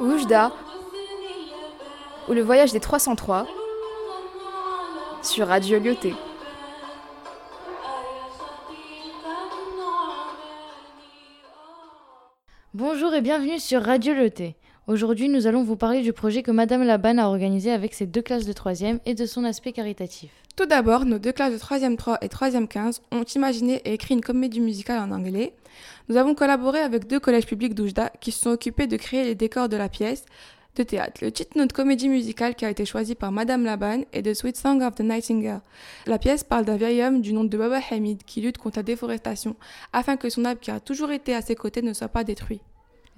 Oujda ou le voyage des 303 sur Radio Lyoté. Bonjour et bienvenue sur Radio Lyoté. Aujourd'hui, nous allons vous parler du projet que Madame Laban a organisé avec ses deux classes de 3e et de son aspect caritatif. Tout d'abord, nos deux classes de 3e 3 et 3e 15 ont imaginé et écrit une comédie musicale en anglais. Nous avons collaboré avec deux collèges publics d'Oujda qui se sont occupés de créer les décors de la pièce de théâtre. Le titre de notre comédie musicale qui a été choisi par Madame Laban est The Sweet Song of the Nightingale. La pièce parle d'un vieil homme du nom de Baba Hamid qui lutte contre la déforestation afin que son arbre qui a toujours été à ses côtés ne soit pas détruit.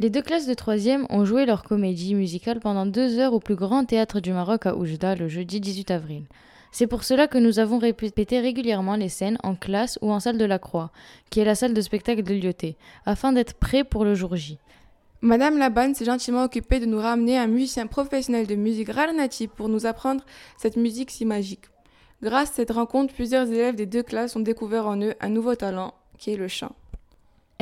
Les deux classes de 3e ont joué leur comédie musicale pendant deux heures au plus grand théâtre du Maroc à Oujda le jeudi 18 avril. C'est pour cela que nous avons répété régulièrement les scènes en classe ou en salle de la Croix, qui est la salle de spectacle de Lyoté, afin d'être prêts pour le jour J. Madame Laban s'est gentiment occupée de nous ramener un musicien professionnel de musique Ralnati pour nous apprendre cette musique si magique. Grâce à cette rencontre, plusieurs élèves des deux classes ont découvert en eux un nouveau talent, qui est le chant.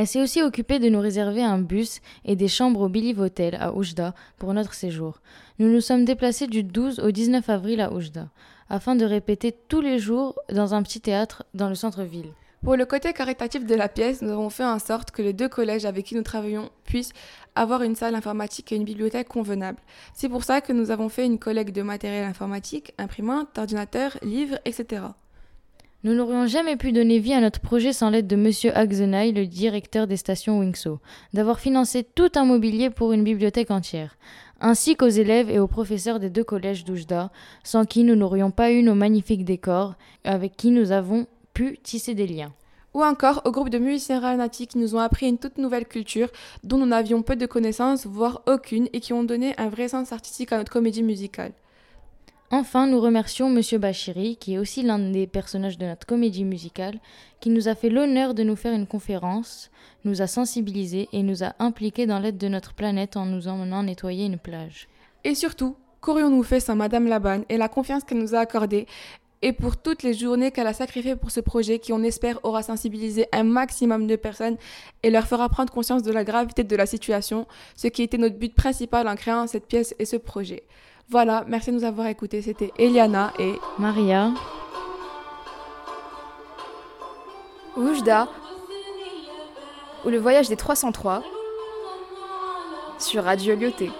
Elle s'est aussi occupée de nous réserver un bus et des chambres au Biliv Hotel à Oujda pour notre séjour. Nous nous sommes déplacés du 12 au 19 avril à Oujda, afin de répéter tous les jours dans un petit théâtre dans le centre-ville. Pour le côté caritatif de la pièce, nous avons fait en sorte que les deux collèges avec qui nous travaillons puissent avoir une salle informatique et une bibliothèque convenable. C'est pour ça que nous avons fait une collecte de matériel informatique, imprimantes, ordinateurs, livres, etc. Nous n'aurions jamais pu donner vie à notre projet sans l'aide de M. Agzenay, le directeur des stations Wingso, d'avoir financé tout un mobilier pour une bibliothèque entière, ainsi qu'aux élèves et aux professeurs des deux collèges d'Oujda, sans qui nous n'aurions pas eu nos magnifiques décors, avec qui nous avons pu tisser des liens. Ou encore au groupe de musiciens Ralnati qui nous ont appris une toute nouvelle culture dont nous n'avions peu de connaissances, voire aucune, et qui ont donné un vrai sens artistique à notre comédie musicale. Enfin, nous remercions M. Bachiri, qui est aussi l'un des personnages de notre comédie musicale, qui nous a fait l'honneur de nous faire une conférence, nous a sensibilisés et nous a impliqués dans l'aide de notre planète en nous emmenant nettoyer une plage. Et surtout, qu'aurions-nous fait sans Madame Laban et la confiance qu'elle nous a accordée et pour toutes les journées qu'elle a sacrifiées pour ce projet qui, on espère, aura sensibilisé un maximum de personnes et leur fera prendre conscience de la gravité de la situation, ce qui était notre but principal en créant cette pièce et ce projet. Voilà, merci de nous avoir écoutés. C'était Eliana et Maria. Oujda ou le voyage des 303 sur Radio Lyoté.